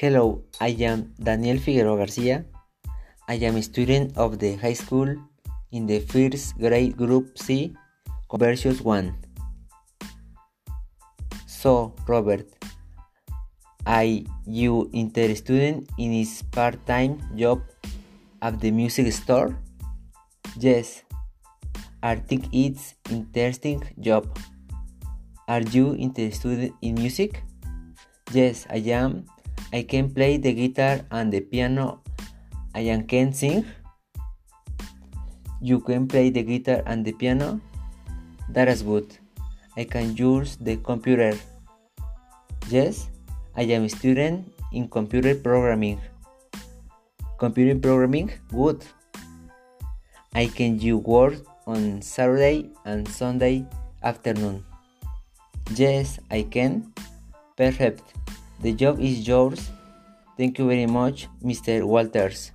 Hello, I am Daniel Figueroa Garcia. I am a student of the high school in the first grade group C, Conversation 1. So, Robert, are you interested in his part-time job at the music store? Yes, I think it's interesting job. Are you interested in music? Yes, I am. I can play the guitar and the piano. I can sing. You can play the guitar and the piano? That is good. I can use the computer. Yes, I am a student in computer programming. Computer programming? Good. I can you work on Saturday and Sunday afternoon. Yes, I can. Perfect. The job is yours. Thank you very much, Mr. Walters.